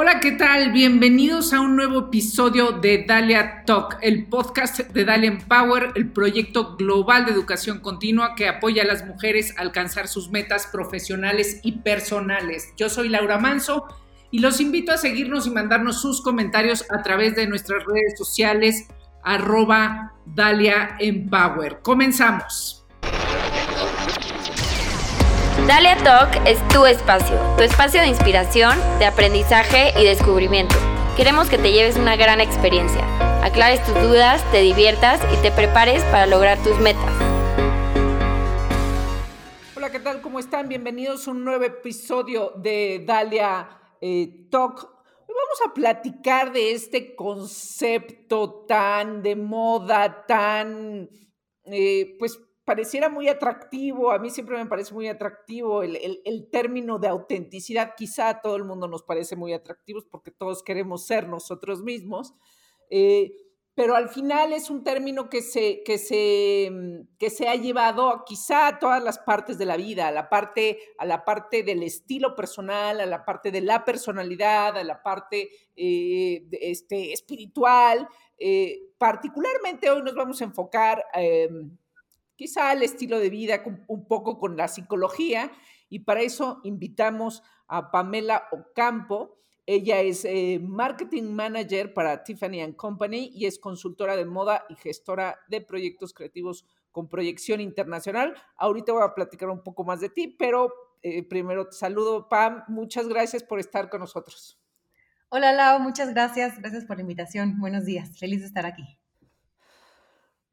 Hola, ¿qué tal? Bienvenidos a un nuevo episodio de Dalia Talk, el podcast de Dalia Empower, el proyecto global de educación continua que apoya a las mujeres a alcanzar sus metas profesionales y personales. Yo soy Laura Manso y los invito a seguirnos y mandarnos sus comentarios a través de nuestras redes sociales arroba Dalia Empower. Comenzamos. Dalia Talk es tu espacio, tu espacio de inspiración, de aprendizaje y descubrimiento. Queremos que te lleves una gran experiencia, aclares tus dudas, te diviertas y te prepares para lograr tus metas. Hola, ¿qué tal? ¿Cómo están? Bienvenidos a un nuevo episodio de Dalia eh, Talk. Vamos a platicar de este concepto tan de moda, tan, eh, pues pareciera muy atractivo, a mí siempre me parece muy atractivo el, término de autenticidad, quizá todo el mundo nos parece muy atractivo porque todos queremos ser nosotros mismos, eh, pero al final es un término que se, que, se, mm, que se ha llevado quizá a todas las partes de la vida, a la parte, a la parte del estilo personal, a la parte de la personalidad, a la parte eh, este, espiritual. Eh, particularmente hoy nos vamos a enfocar em, quizá el estilo de vida, un poco con la psicología, y para eso invitamos a Pamela Ocampo. Ella es eh, Marketing Manager para Tiffany ⁇ Company y es consultora de moda y gestora de proyectos creativos con proyección internacional. Ahorita voy a platicar un poco más de ti, pero eh, primero te saludo, Pam. Muchas gracias por estar con nosotros. Hola, Lau. Muchas gracias. Gracias por la invitación. Buenos días. Feliz de estar aquí.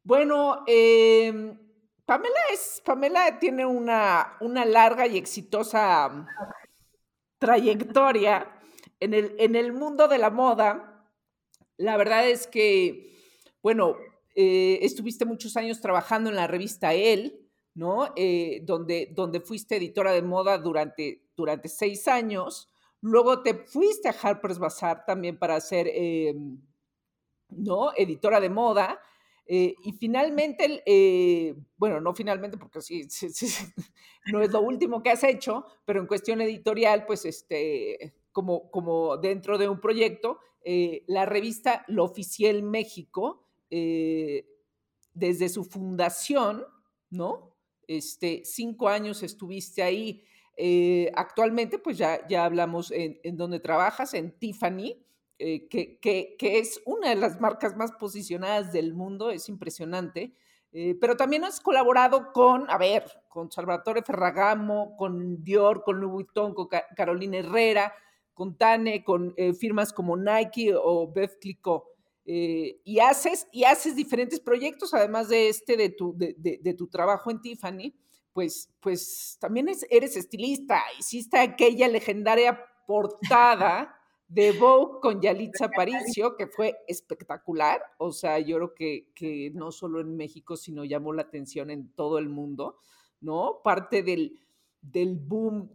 Bueno, eh, Pamela es, Pamela tiene una, una larga y exitosa trayectoria en el, en el mundo de la moda. La verdad es que, bueno, eh, estuviste muchos años trabajando en la revista Elle, ¿no? Eh, donde, donde fuiste editora de moda durante, durante seis años. Luego te fuiste a Harper's Bazaar también para ser, em, ¿no? Editora de moda. Eh, y finalmente, eh, bueno, no finalmente porque sí, no es lo último que has hecho, pero en cuestión editorial, pues este, como, como dentro de un proyecto, eh, la revista Lo Oficial México, desde su fundación, ¿no? Este, cinco años estuviste ahí. actualmente, pues ya, ya hablamos en, en dónde trabajas, en Tiffany, eh, que, que, es una de las marcas más posicionadas del mundo, es impresionante. Eh, pero también has colaborado con, a ver, con Salvatore Ferragamo, con Dior, con Louis Vuitton, con Carolina Herrera, con Tane, con eh, firmas como Nike o Beth Clicquot. y, haces, y haces diferentes proyectos, además de este, de tu, de, de, tu trabajo en Tiffany, pues, pues también eres estilista, hiciste aquella legendaria portada de Vogue con Yalitza Aparicio, que fue espectacular. O sea, yo creo que, que, no solo en México, sino llamó la atención en todo el mundo, ¿no? Parte del, del boom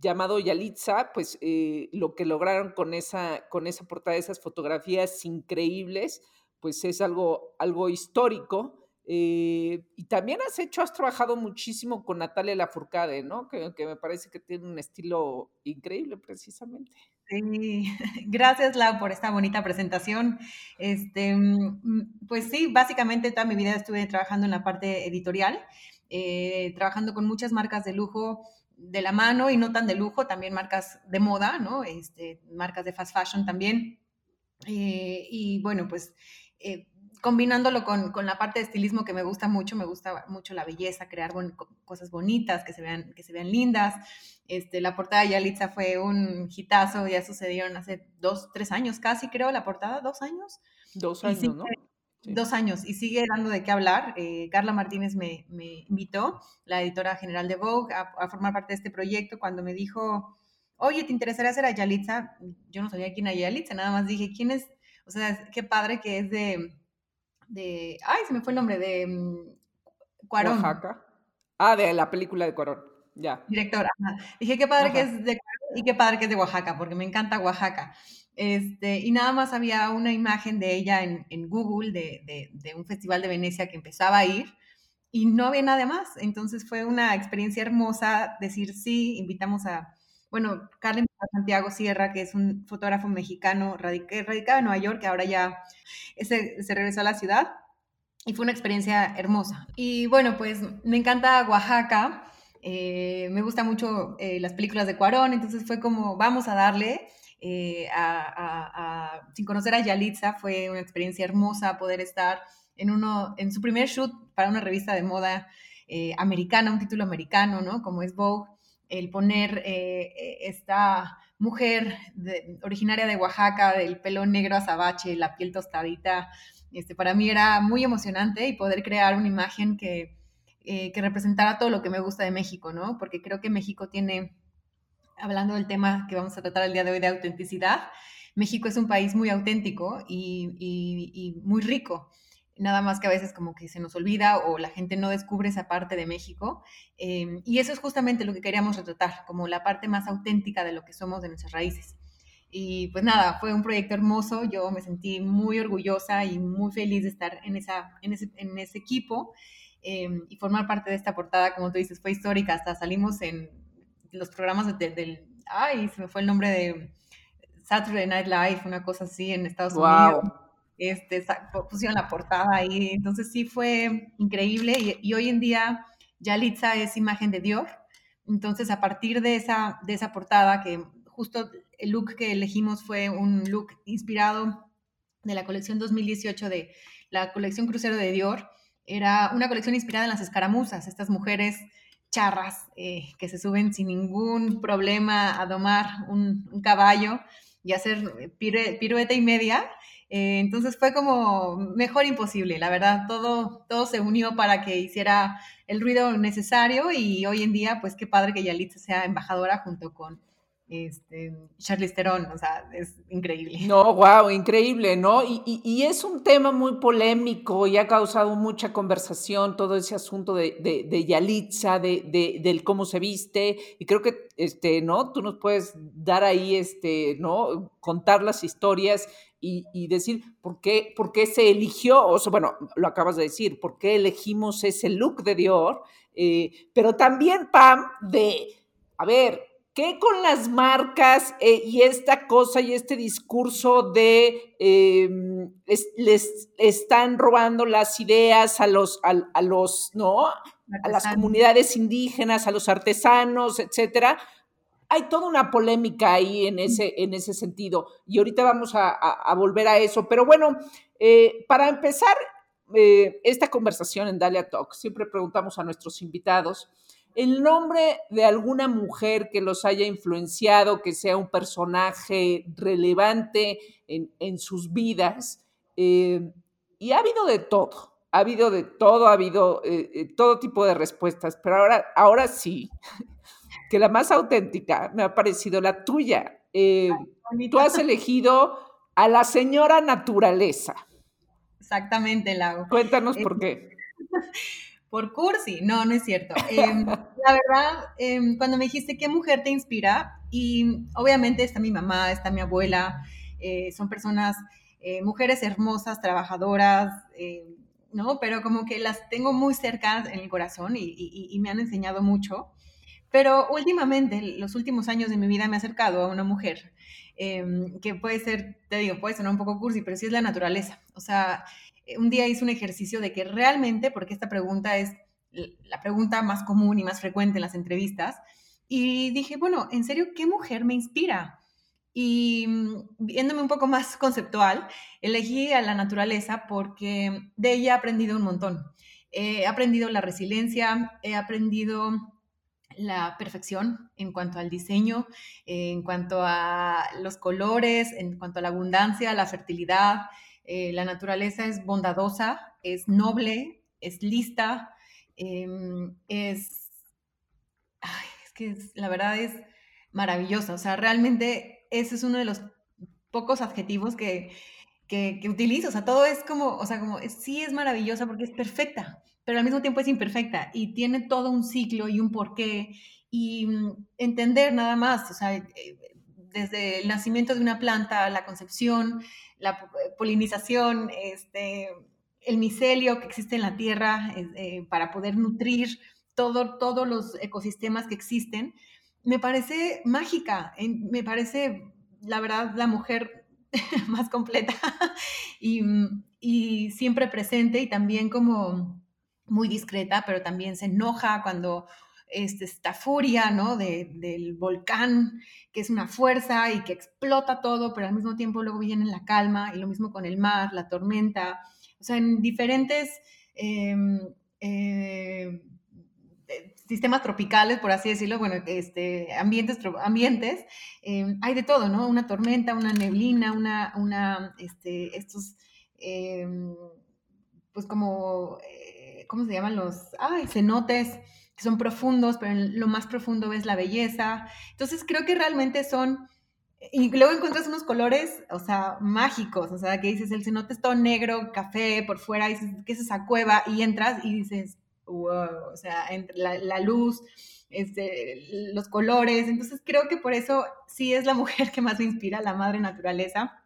llamado Yalitza, pues eh, lo que lograron con esa, con esa portada, esas fotografías increíbles, pues es algo, algo histórico. Eh, y también has hecho, has trabajado muchísimo con Natalia Lafourcade, ¿no? Que, me parece que tiene un estilo increíble precisamente. Sí, gracias Lau por esta bonita presentación. Este, mm, mm, pues sí, básicamente toda mi vida estuve trabajando en la parte editorial, eh, trabajando con muchas marcas de lujo de la mano y no tan de lujo, también marcas de moda, ¿no? Este, marcas de fast fashion también. Eh, y bueno, pues eh, combinándolo con, con, la parte de estilismo que me gusta mucho, me gusta mucho la belleza, crear cosas bonitas, que se vean, que se vean lindas. Este, la portada de Yalitza fue un hitazo, ya sucedieron hace dos, tres años casi, creo, la portada, dos años. Dos años, ¿no? Dos años, y sigue dando de qué hablar. Eh, Carla Martínez me, me, invitó, la editora general de Vogue, a, a, formar parte de este proyecto cuando me dijo, oye, ¿te interesaría hacer a Yalitza? Yo no sabía quién era Yalitza, nada más dije, ¿quién es? O sea, qué padre que es de de, ay, se me fue el nombre, de mm, Cuarón. Oaxaca. Ah, de la película de Cuarón, ya. Directora. Dije, qué padre que es de y qué padre que es de Oaxaca, porque me encanta Oaxaca. Este, y nada más había una imagen de ella en, en Google de, de, de, un festival de Venecia que empezaba a ir y no había nada más. Entonces fue una experiencia hermosa decir sí, invitamos a, bueno, Carmen a Santiago Sierra, que es un fotógrafo mexicano radicado en Nueva York, que ahora ya se, regresó a la ciudad. Y fue una experiencia hermosa. Y bueno, pues me encanta Oaxaca. Eh, me gusta mucho eh, las películas de Cuarón, entonces fue como, vamos a darle. Eh, sin conocer a Yalitza, fue una experiencia hermosa poder estar en, uno, en su primer shoot para una revista de moda americana, un título americano, ¿no? Como es Vogue, el poner esta mujer originaria de Oaxaca, del pelo negro azabache, la piel tostadita, este, para mí era muy emocionante y poder crear una imagen que, eh, que representara todo lo que me gusta de México, ¿no? Porque creo que México tiene, hablando del tema que vamos a tratar el día de hoy de autenticidad, México es un país muy auténtico y, muy rico. Nada más que a veces como que se nos olvida o la gente no descubre esa parte de México. Em, y eso es justamente lo que queríamos retratar, como la parte más auténtica de lo que somos de nuestras raíces. Y pues nada, fue un proyecto hermoso, yo me sentí muy orgullosa y muy feliz de estar en, esa, en, ese, en ese equipo. Em, y formar parte de esta portada, como tú dices, fue histórica, hasta salimos en los programas del, ay, se me fue el nombre de Saturday Night Live, una cosa así en Estados Unidos. Este, pusieron la portada ahí, entonces sí fue increíble y, hoy en día Yalitza es imagen de Dior, entonces a partir de esa, de esa portada, que justo el look que elegimos fue un look inspirado de la colección 2018 de la colección crucero de Dior, era una colección inspirada en las escaramuzas, estas mujeres charras eh, que se suben sin ningún problema a domar un, caballo y hacer pirueta y media. Eh, entonces fue como mejor imposible, la verdad, todo, todo se unió para que hiciera el ruido necesario y hoy en día, pues qué padre que Yalitza sea embajadora junto con este, Charlize Theron, o sea, es increíble. No, wow, increíble, ¿no? Y, y, es un tema muy polémico y ha causado mucha conversación todo ese asunto de, de, Yalitza, de, del cómo se viste, y creo que, este, ¿no? Tú nos puedes dar ahí, este, ¿no? Contar las historias y, y decir por qué, por qué se eligió, o sea, bueno, lo acabas de decir, por qué elegimos ese look de Dior, eh, pero también, Pam, de, a ver, ¿Qué con las marcas eh, y esta cosa y este discurso de em, les están robando las ideas a los, a, los, ¿no? A las comunidades indígenas, a los artesanos, etcétera? Hay toda una polémica ahí en ese, en ese sentido. Y ahorita vamos a, volver a eso. Pero bueno, eh, para empezar eh, esta conversación en Dalia Talk, siempre preguntamos a nuestros invitados el nombre de alguna mujer que los haya influenciado, que sea un personaje relevante en, sus vidas. Eh, y ha habido de todo, ha habido de todo, ha habido todo tipo de respuestas, pero ahora, ahora sí, que la más auténtica me ha parecido la tuya. tú has elegido a la señora naturaleza. Exactamente, Lau. Cuéntanos por qué. por cursi. No, no es cierto. Em, la verdad, em, cuando me dijiste qué mujer te inspira, y obviamente está mi mamá, está mi abuela, eh, son personas, eh, mujeres hermosas, trabajadoras, eh, ¿no? Pero como que las tengo muy cerca en el corazón y, me han enseñado mucho. Pero últimamente, los últimos años de mi vida me he acercado a una mujer em, que puede ser, te digo, puede sonar un poco cursi, pero sí es la naturaleza. O sea, eh, un día hice un ejercicio de que realmente, porque esta pregunta es la pregunta más común y más frecuente en las entrevistas, y dije, bueno, en serio, ¿qué mujer me inspira? Y mm, viéndome un poco más conceptual, elegí a la naturaleza porque de ella he aprendido un montón. He aprendido la resiliencia, he aprendido la perfección en cuanto al diseño, en cuanto a los colores, en cuanto a la abundancia, la fertilidad, eh, la naturaleza es bondadosa, es noble, es lista, em, es, es que la verdad es maravillosa. O sea, realmente ese es uno de los pocos adjetivos que, que, utilizo. O sea, todo es como, o sea, como sí es maravillosa porque es perfecta, pero al mismo tiempo es imperfecta y tiene todo un ciclo y un porqué y mm, entender nada más, o sea, eh, desde el nacimiento de una planta, la concepción, la polinización, este, el micelio que existe en la tierra eh, para poder nutrir todo, todos los ecosistemas que existen. me parece mágica, me parece, la verdad, la mujer más completa y, y siempre presente y también como muy discreta, pero también se enoja cuando este, esta furia, ¿no? del volcán, que es una fuerza y que explota todo, pero al mismo tiempo luego viene la calma, y lo mismo con el mar, la tormenta, o sea, en diferentes em, eh, sistemas tropicales, por así decirlo, bueno, este, ambientes, ambientes em, hay de todo, ¿no? Una tormenta, una neblina, una, una este, estos, em, pues como, eh, ¿cómo se llaman los? Ay, cenotes, que son profundos, pero en lo más profundo ves la belleza. Entonces creo que realmente son, y luego encuentras unos colores, o sea, mágicos, o sea, que dices, el cenote es todo negro, café, por fuera, dices, ¿qué es esa cueva? Y entras y dices, wow, o sea, entre la, luz, este, los colores. Entonces creo que por eso sí es la mujer que más me inspira, la madre naturaleza,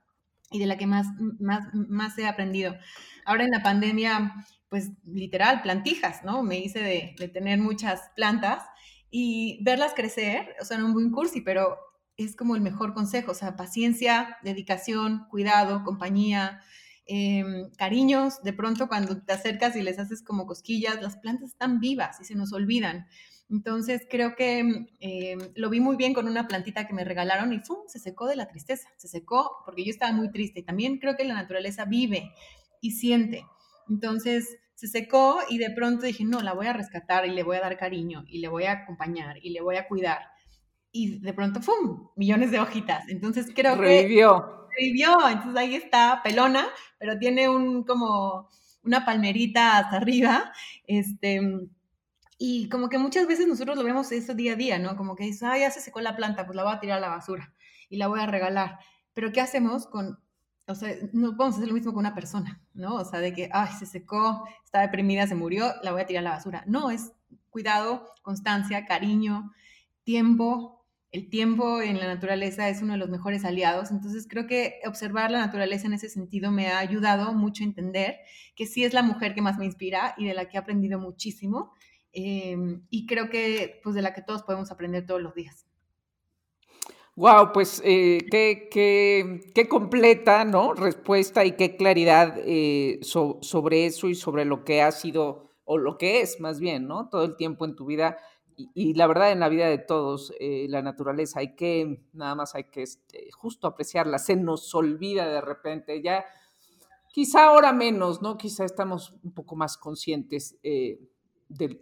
y de la que más, más, más he aprendido. Ahora en la pandemia pues literal, plantijas, ¿no? Me hice de, tener muchas plantas y verlas crecer, o sea, no un buen cursi, pero es como el mejor consejo, o sea, paciencia, dedicación, cuidado, compañía, em, cariños, de pronto cuando te acercas y les haces como cosquillas, las plantas están vivas y se nos olvidan. Entonces creo que em, lo vi muy bien con una plantita que me regalaron y ¡fum! se secó de la tristeza, se secó porque yo estaba muy triste y también creo que la naturaleza vive y siente. Entonces se secó y de pronto dije, no, la voy a rescatar y le voy a dar cariño y le voy a acompañar y le voy a cuidar. Y de pronto, ¡fum! Millones de hojitas. Entonces creo revivió. que... Revivió. Entonces ahí está, pelona, pero tiene un como una palmerita hasta arriba. Este, y como que muchas veces nosotros lo vemos eso día a día, ¿no? Como que dices, ah, ya se secó la planta, pues la voy a tirar a la basura y la voy a regalar. Pero ¿qué hacemos con o sea, no podemos hacer lo mismo con una persona, ¿no? O sea, de que, ay, se secó, está deprimida, se murió, la voy a tirar a la basura. No, es cuidado, constancia, cariño, tiempo. El tiempo en la naturaleza es uno de los mejores aliados. Entonces, creo que observar la naturaleza en ese sentido me ha ayudado mucho a entender que sí es la mujer que más me inspira y de la que he aprendido muchísimo. Em, y creo que, pues, de la que todos podemos aprender todos los días. Wow, pues eh, qué, qué, completa ¿no? respuesta y qué claridad eh, sobre eso y sobre lo que ha sido, o lo que es más bien, ¿no? Todo el tiempo en tu vida y, la verdad en la vida de todos, eh, la naturaleza, hay que, nada más hay que este, justo apreciarla, se nos olvida de repente, ya quizá ahora menos, ¿no? Quizá estamos un poco más conscientes de,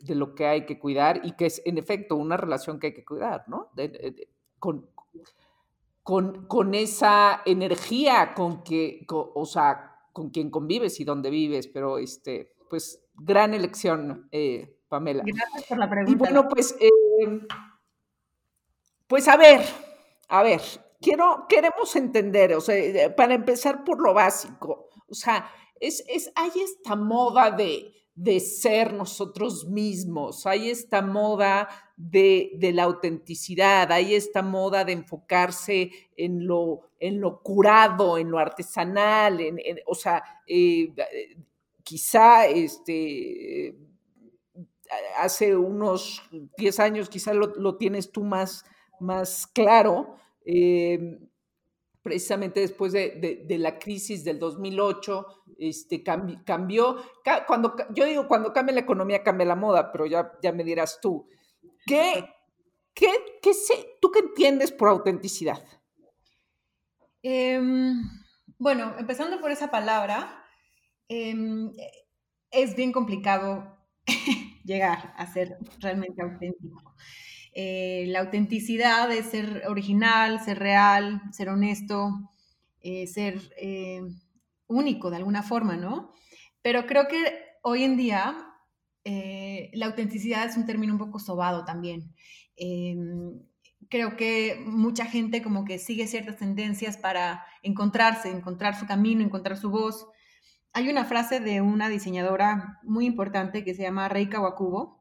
lo que hay que cuidar y que es en efecto una relación que hay que cuidar, ¿no? Con, esa energía con que, o sea, con quien convives y dónde vives, pero este, pues gran elección, eh, Pamela. Gracias por la pregunta. Y bueno, pues, eh, pues a ver, a ver, quiero, queremos entender, o sea, eh, para empezar por lo básico, o sea, es, es, hay esta moda de, de ser nosotros mismos, hay esta moda de, la autenticidad, hay esta moda de enfocarse en lo, en lo curado, en lo artesanal, en, o sea, eh, quizá este, hace unos 10 años, quizá lo, tienes tú más, más claro. Eh, precisamente después de, la crisis del 2008, este, cambió, cuando, yo digo, cuando cambia la economía, cambia la moda, pero ya, ya me dirás tú, ¿qué, qué, qué sé, tú qué entiendes por autenticidad? Em, bueno, empezando por esa palabra, em, es bien complicado llegar a ser realmente auténtico. Eh, la autenticidad es ser original, ser real, ser honesto, eh, ser eh, único de alguna forma, ¿no? Pero creo que hoy en día la autenticidad es un término un poco sobado también. Em, creo que mucha gente como que sigue ciertas tendencias para encontrarse, encontrar su camino, encontrar su voz. Hay una frase de una diseñadora muy importante que se llama Reika Wakubo,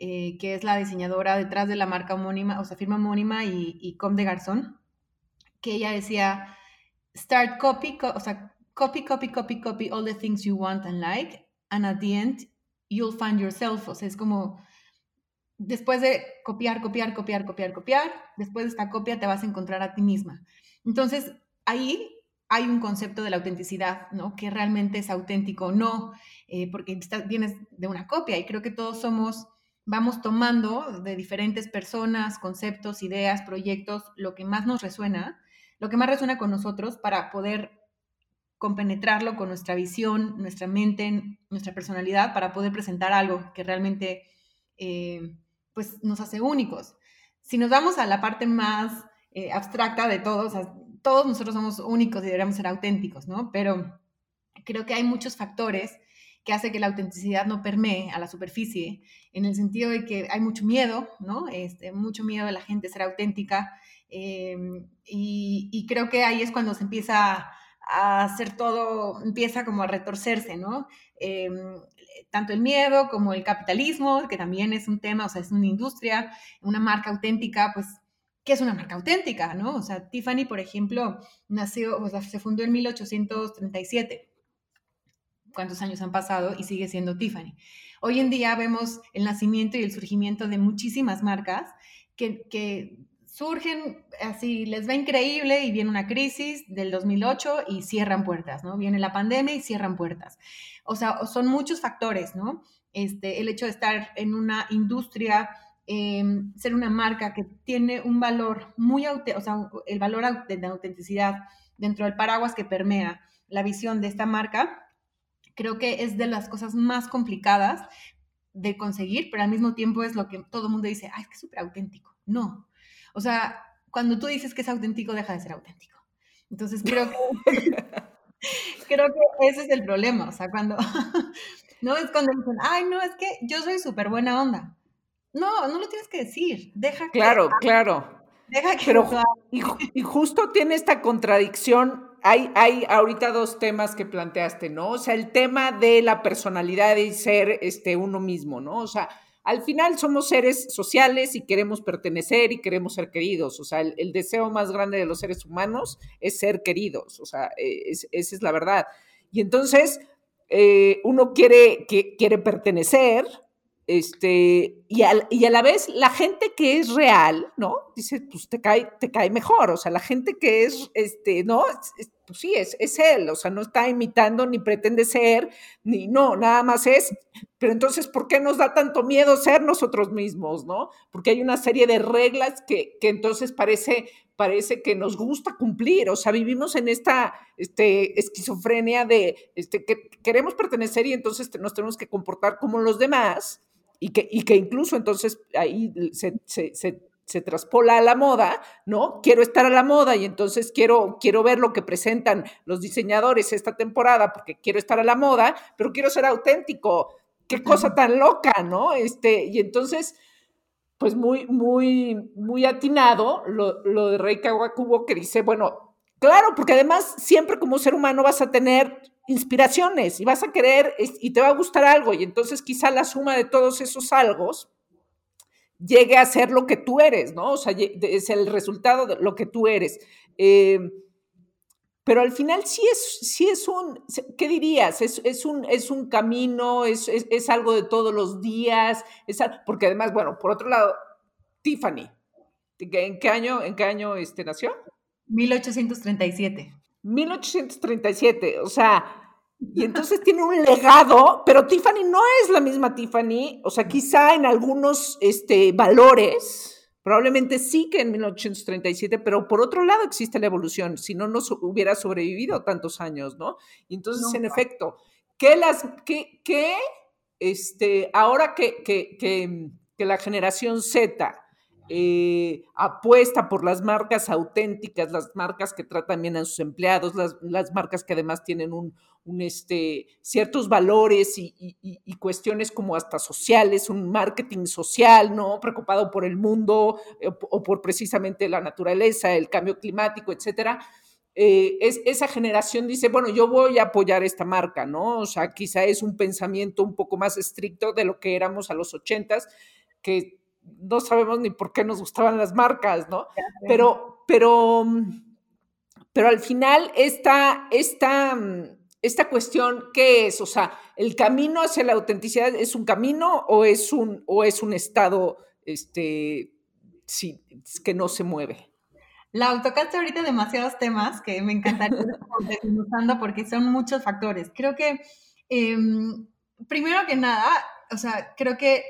eh, que es la diseñadora detrás de la marca homónima, o sea, firma homónima y, y Com de Garzón, que ella decía, start copy, o sea, copy, copy, copy, copy all the things you want and like, and at the end, you'll find yourself. O sea, es como, después de copiar, copiar, copiar, copiar, copiar, después de esta copia te vas a encontrar a ti misma. Entonces, ahí hay un concepto de la autenticidad, ¿no? Que realmente es auténtico o no, eh, porque vienes de una copia y creo que todos somos, vamos tomando de diferentes personas, conceptos, ideas, proyectos, lo que más nos resuena, lo que más resuena con nosotros para poder compenetrarlo con nuestra visión, nuestra mente, nuestra personalidad, para poder presentar algo que realmente eh, pues nos hace únicos. Si nos vamos a la parte más eh, abstracta de todos, todos nosotros somos únicos y deberíamos ser auténticos, ¿no? Pero creo que hay muchos factores que hacen que la autenticidad no permee a la superficie, en el sentido de que hay mucho miedo, ¿no? Este, mucho miedo de la gente ser auténtica, em, y, creo que ahí es cuando se empieza a hacer todo, empieza como a retorcerse, ¿no? Em, tanto el miedo como el capitalismo, que también es un tema, o sea, es una industria, una marca auténtica, pues, ¿qué es una marca auténtica, no? O sea, Tiffany, por ejemplo, nació, o sea, se fundó en 1837. ¿Cuántos años han pasado y sigue siendo Tiffany? Hoy en día vemos el nacimiento y el surgimiento de muchísimas marcas que, que surgen así, les va increíble y viene una crisis del 2008 y cierran puertas, ¿no? Viene la pandemia y cierran puertas. O sea, son muchos factores, ¿no? Este, el hecho de estar en una industria, em, ser una marca que tiene un valor muy, o sea, el valor de autenticidad dentro del paraguas que permea la visión de esta marca, creo que es de las cosas más complicadas de conseguir, pero al mismo tiempo es lo que todo el mundo dice, ay, es que es súper auténtico. No, o sea, cuando tú dices que es auténtico, deja de ser auténtico. Entonces creo que, creo que ese es el problema. O sea, cuando, no es cuando dicen, ay, no, es que yo soy súper buena onda. No, no lo tienes que decir. Deja que. Claro, claro. Deja que. Pero, y, y, justo tiene esta contradicción. Hay, hay ahorita dos temas que planteaste, ¿no? O sea, el tema de la personalidad y ser este, uno mismo, ¿no? O sea, al final somos seres sociales y queremos pertenecer y queremos ser queridos. O sea, el, deseo más grande de los seres humanos es ser queridos. O sea, e, esa es la verdad. Y entonces eh, uno quiere, que, quiere pertenecer, este, y, y, a la vez la gente que es real, ¿no? Dice, pues te cae, te cae mejor, o sea, la gente que es, este, ¿no? pues sí, es, es él, o sea, no está imitando ni pretende ser, ni no, nada más es, pero entonces, ¿por qué nos da tanto miedo ser nosotros mismos, no? Porque hay una serie de reglas que, que entonces parece, parece que nos gusta cumplir, o sea, vivimos en esta este, esquizofrenia de este, que queremos pertenecer y entonces nos tenemos que comportar como los demás, y que, y que incluso entonces ahí se, se, se, traspola a la moda, ¿no? Quiero estar a la moda y entonces quiero, quiero ver lo que presentan los diseñadores esta temporada porque quiero estar a la moda, pero quiero ser auténtico. Qué cosa tan loca, ¿no? Este, y entonces, pues muy, muy, muy atinado lo, lo de Rey Kawakubo que dice, bueno, claro, porque además siempre como ser humano vas a tener inspiraciones y vas a querer y te va a gustar algo y entonces quizá la suma de todos esos algo llegue a ser lo que tú eres, ¿no? O sea, es el resultado de lo que tú eres. Em, pero al final sí es, sí es un, ¿qué dirías? Es, es un, es un camino, es, es, algo de todos los días, es, porque además, bueno, por otro lado, Tiffany, ¿en qué año, en qué año este, nació? 1837. 1837, o sea, y entonces tiene un legado, pero Tiffany no es la misma Tiffany, o sea, quizá en algunos este, valores, probablemente sí que en 1837, pero por otro lado existe la evolución, si no, no hubiera sobrevivido tantos años, ¿no? Y entonces, en efecto, ¿qué las, qué, qué, este, ahora que, que, que, que la generación Z eh, apuesta por las marcas auténticas, las marcas que tratan bien a sus empleados, las, marcas que además tienen un, este, ciertos valores y, cuestiones como hasta sociales, un marketing social, ¿no? Preocupado por el mundo eh, o por precisamente la naturaleza, el cambio climático, etcétera. Eh, es, esa generación dice, bueno, yo voy a apoyar esta marca, ¿no? O sea, quizá es un pensamiento un poco más estricto de lo que éramos a los ochentas, que no sabemos ni por qué nos gustaban las marcas, ¿no? Pero, pero, pero al final esta, esta, esta cuestión, ¿qué es? O sea, ¿el camino hacia la autenticidad es un camino o es un, o es un estado este, sí, que no se mueve. La tocaste ahorita demasiados temas que me encantaría desmenuzando porque son muchos factores. Creo que, em, primero que nada, o sea, creo que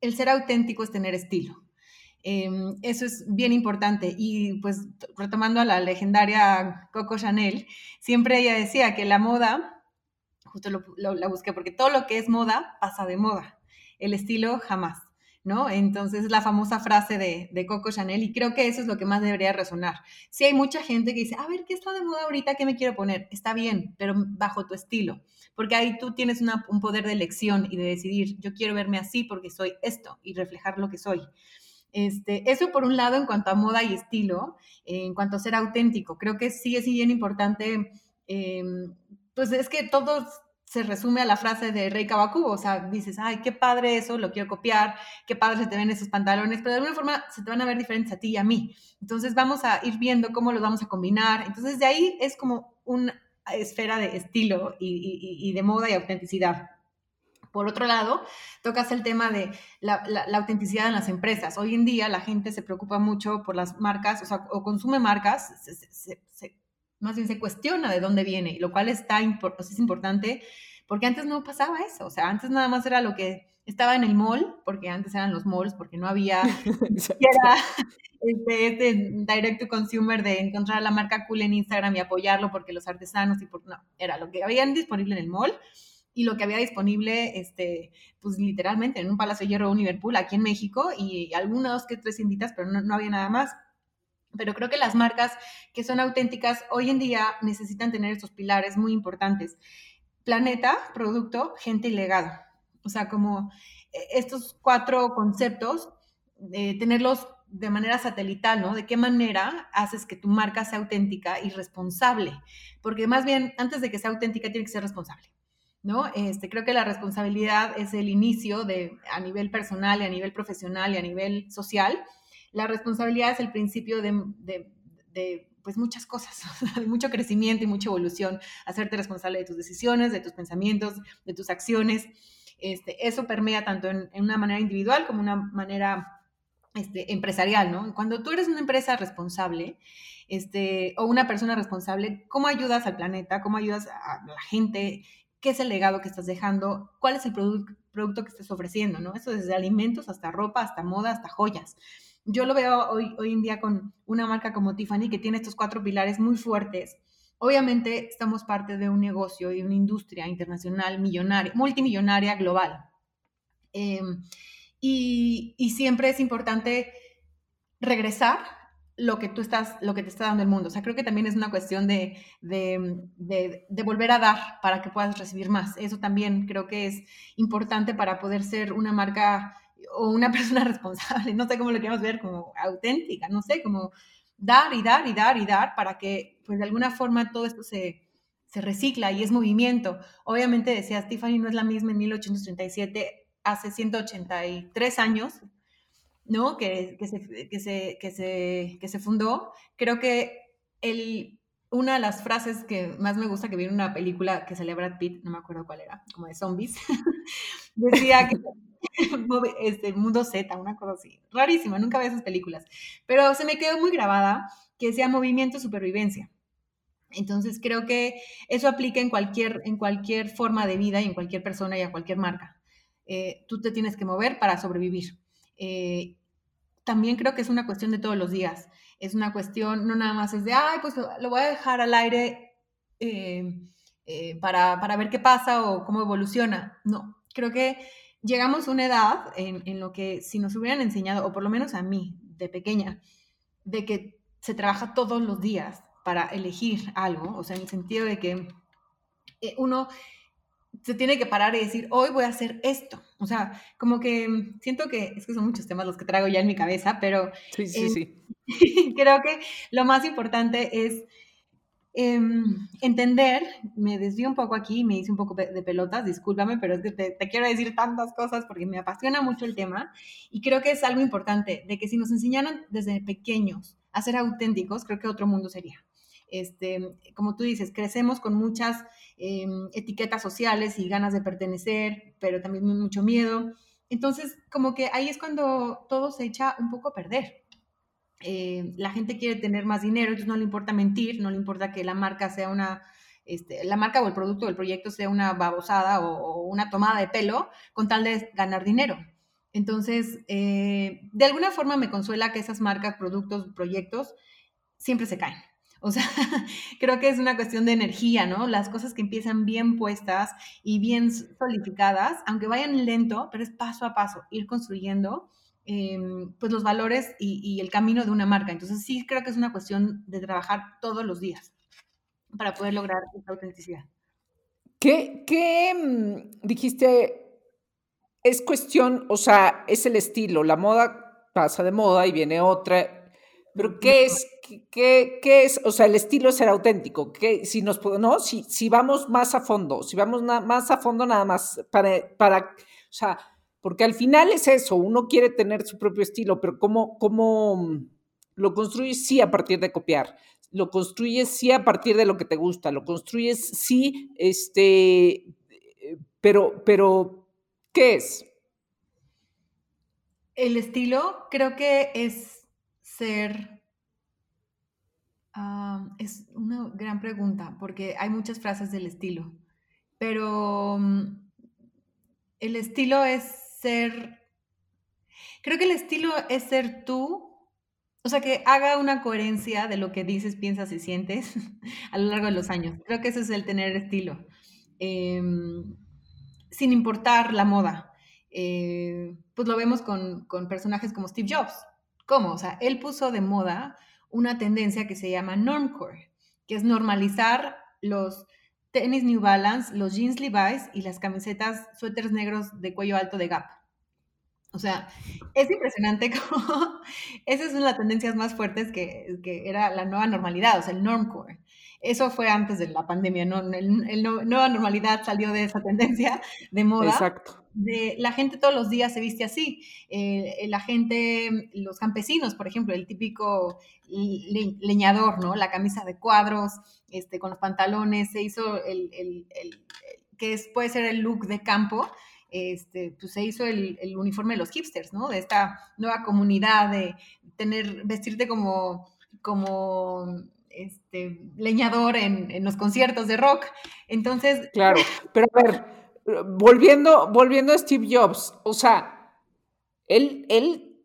el ser auténtico es tener estilo. Em, eso es bien importante. Y pues retomando a la legendaria Coco Chanel, siempre ella decía que la moda, justo la busqué, porque todo lo que es moda pasa de moda, el estilo jamás. ¿no? Entonces, la famosa frase de, Coco Chanel, y creo que eso es lo que más debería resonar. Si hay mucha gente que dice, a ver, ¿qué está de moda ahorita? ¿Qué me quiero poner? Está bien, pero bajo tu estilo, porque ahí tú tienes un poder de elección y de decidir, yo quiero verme así porque soy esto y reflejar lo que soy. Este, eso por un lado en cuanto a moda y estilo, en cuanto a ser auténtico, creo que sí es bien importante, em, pues es que todos se resume a la frase de Rey Kawakubo, o sea, dices, ay, qué padre eso, lo quiero copiar, qué padre se te ven esos pantalones, pero de alguna forma se te van a ver diferentes a ti y a mí. Entonces vamos a ir viendo cómo los vamos a combinar. Entonces de ahí es como una esfera de estilo y, de moda y autenticidad. Por otro lado, tocas el tema de la, autenticidad en las empresas. Hoy en día la gente se preocupa mucho por las marcas, o sea, o consume marcas, se, más bien se cuestiona de dónde viene, lo cual está, es importante porque antes no pasaba eso, o sea, antes nada más era lo que estaba en el mall, porque antes eran los malls, porque no había era este, este, direct to consumer de encontrar la marca cool en Instagram y apoyarlo porque los artesanos y por no, era lo que habían disponible en el mall y lo que había disponible, este, pues literalmente en un Palacio de Hierro o Liverpool aquí en México y algunas que tres cinditas, pero no, no había nada más. Pero creo que las marcas que son auténticas hoy en día necesitan tener estos pilares muy importantes. Planeta, producto, gente y legado. O sea, como eh, estos cuatro conceptos, eh, tenerlos de manera satelital, ¿no? De qué manera haces que tu marca sea auténtica y responsable. Porque más bien, antes de que sea auténtica, tiene que ser responsable. ¿No? Este, creo que la responsabilidad es el inicio de, a nivel personal y a nivel profesional y a nivel social, la responsabilidad es el principio de, pues muchas cosas, de mucho crecimiento y mucha evolución, hacerte responsable de tus decisiones, de tus pensamientos, de tus acciones. Este, eso permea tanto en, una manera individual como una manera este, empresarial. Cuando tú eres una empresa responsable este, o una persona responsable, ¿cómo ayudas al planeta? ¿Cómo ayudas a la gente? ¿Qué es el legado que estás dejando? ¿Cuál es el producto que estás ofreciendo? ¿no? Eso desde alimentos hasta ropa, hasta moda, hasta joyas yo lo veo hoy, hoy en día con una marca como Tiffany que tiene estos cuatro pilares muy fuertes. Obviamente estamos parte de un negocio y una industria internacional millonaria, multimillonaria, global. Em, y, siempre es importante regresar lo que tú estás, lo que te está dando el mundo. O sea, creo que también es una cuestión de, de, volver a dar para que puedas recibir más. Eso también creo que es importante para poder ser una marca o una persona responsable, no sé cómo lo queremos ver, como auténtica, no sé, como dar y dar y dar y dar para que, pues de alguna forma todo esto se, se recicla y es movimiento. Obviamente, decía Stephanie, no es la misma en 1837, hace 183 años, ¿no? Que, que, se, que, se, que, se, que se fundó. Creo que el, una de las frases que más me gusta que vi en una película que celebra Pitt, no me acuerdo cuál era, como de zombies, decía que este, Mundo Z, una cosa así. Rarísima, nunca vi esas películas. Pero se me quedó muy grabada que sea movimiento supervivencia. Entonces creo que eso aplica en cualquier, en cualquier forma de vida y en cualquier persona y a cualquier marca. Eh, tú te tienes que mover para sobrevivir. Eh, también creo que es una cuestión de todos los días. Es una cuestión, no nada más es de, ay, pues lo voy a dejar al aire eh, para, para ver qué pasa o cómo evoluciona. No, creo que llegamos a una edad en, lo que si nos hubieran enseñado, o por lo menos a mí, de pequeña, de que se trabaja todos los días para elegir algo, o sea, en el sentido de que eh, uno se tiene que parar y decir, hoy voy a hacer esto. O sea, como que siento que, es que son muchos temas los que traigo ya en mi cabeza, pero sí, sí, sí. creo que lo más importante es Em, entender, me desvío un poco aquí, me hice un poco de pelotas, discúlpame, pero es que te, quiero decir tantas cosas porque me apasiona mucho el tema y creo que es algo importante, de que si nos enseñaran desde pequeños a ser auténticos, creo que otro mundo sería. Este, como tú dices, crecemos con muchas em, etiquetas sociales y ganas de pertenecer, pero también mucho miedo. Entonces, como que ahí es cuando todo se echa un poco a perder. Eh, la gente quiere tener más dinero, entonces no le importa mentir, no le importa que la marca sea una, este, la marca o el producto del proyecto sea una babosada o, una tomada de pelo con tal de ganar dinero. Entonces, eh, de alguna forma me consuela que esas marcas, productos, proyectos siempre se caen. O sea, creo que es una cuestión de energía, ¿no? Las cosas que empiezan bien puestas y bien solidificadas, aunque vayan lento, pero es paso a paso, ir construyendo em, pues los valores y, el camino de una marca. Entonces sí creo que es una cuestión de trabajar todos los días para poder lograr esta autenticidad. ¿Qué, qué mm, dijiste? Es cuestión, o sea, es el estilo, la moda pasa de moda y viene otra, pero ¿qué es, qué, qué es, o sea, el estilo es ser auténtico? ¿Qué, si nos, no, si, si vamos más a fondo, si vamos más a fondo nada más para, para, o sea, porque al final es eso, uno quiere tener su propio estilo, pero ¿cómo, cómo lo construyes? Sí, a partir de copiar, lo construyes sí a partir de lo que te gusta, lo construyes sí, este, pero, pero, ¿qué es? El estilo creo que es ser? Ah, es una gran pregunta, porque hay muchas frases del estilo, pero mm, el estilo es ser, creo que el estilo es ser tú, o sea, que haga una coherencia de lo que dices, piensas y sientes a lo largo de los años. Creo que eso es el tener estilo, em, sin importar la moda. Eh, pues lo vemos con, con personajes como Steve Jobs. ¿Cómo? O sea, él puso de moda una tendencia que se llama normcore, que es normalizar los tenis New Balance, los jeans Levi's y las camisetas, suéteres negros de cuello alto de Gap. O sea, es impresionante cómo esa es una de las tendencias más fuertes que, que era la nueva normalidad, o sea, el normcore. Eso fue antes de la pandemia, ¿no? El, nueva normalidad salió de esa tendencia de moda. Exacto. De, la gente todos los días se viste así. Eh, la gente, los campesinos, por ejemplo, el típico leñador, ¿no? La camisa de cuadros, este, con los pantalones, se hizo el, el, que es, puede ser el look de campo, este, pues se hizo el, el, uniforme de los hipsters, ¿no? De esta nueva comunidad de tener, vestirte como, como este, leñador en, los conciertos de rock. Entonces. Claro, pero a ver, volviendo, volviendo a Steve Jobs, o sea, él, él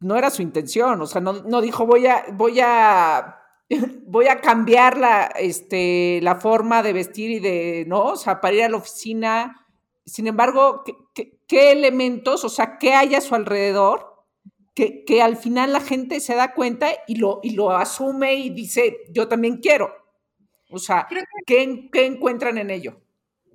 no era su intención, o sea, no, dijo voy a, voy a. Voy a cambiar la, este, la forma de vestir y de, ¿no? O sea, para ir a la oficina. Sin embargo, qué elementos, o sea, qué hay a su alrededor que, al final la gente se da cuenta y lo, y lo asume y dice, yo también quiero. O sea, ¿qué, encuentran en ello?